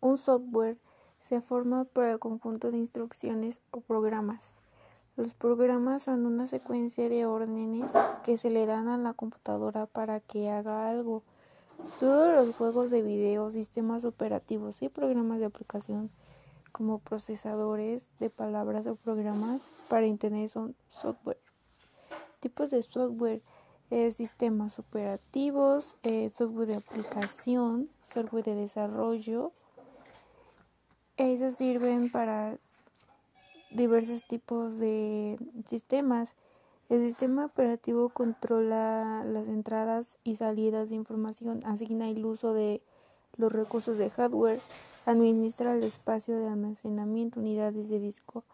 un software se forma por el conjunto de instrucciones o programas. Los programas son una secuencia de órdenes que se le dan a la computadora para que haga algo. Todos los juegos de video, sistemas operativos y programas de aplicación como procesadores de palabras o programas para Internet son software. Tipos de software, eh, sistemas operativos, eh, software de aplicación, software de desarrollo. Esos sirven para diversos tipos de sistemas. El sistema operativo controla las entradas y salidas de información, asigna el uso de los recursos de hardware, administra el espacio de almacenamiento, unidades de disco,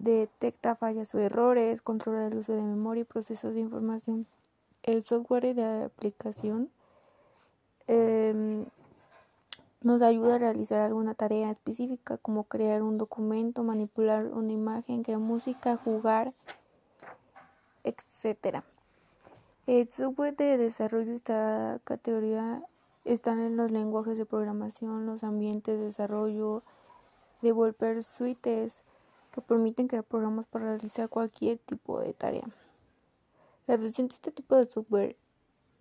detecta fallas o errores, controla el uso de memoria y procesos de información. El software de aplicación eh, nos ayuda a realizar alguna tarea específica como crear un documento, manipular una imagen, crear música, jugar, etc. El software de desarrollo esta categoría están en los lenguajes de programación, los ambientes de desarrollo, developer suites que permiten crear programas para realizar cualquier tipo de tarea. La función de este tipo de software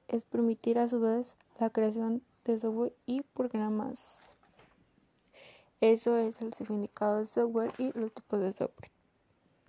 es permitir a su vez la creación de software y programas. Eso es el significado de software y los tipos de software.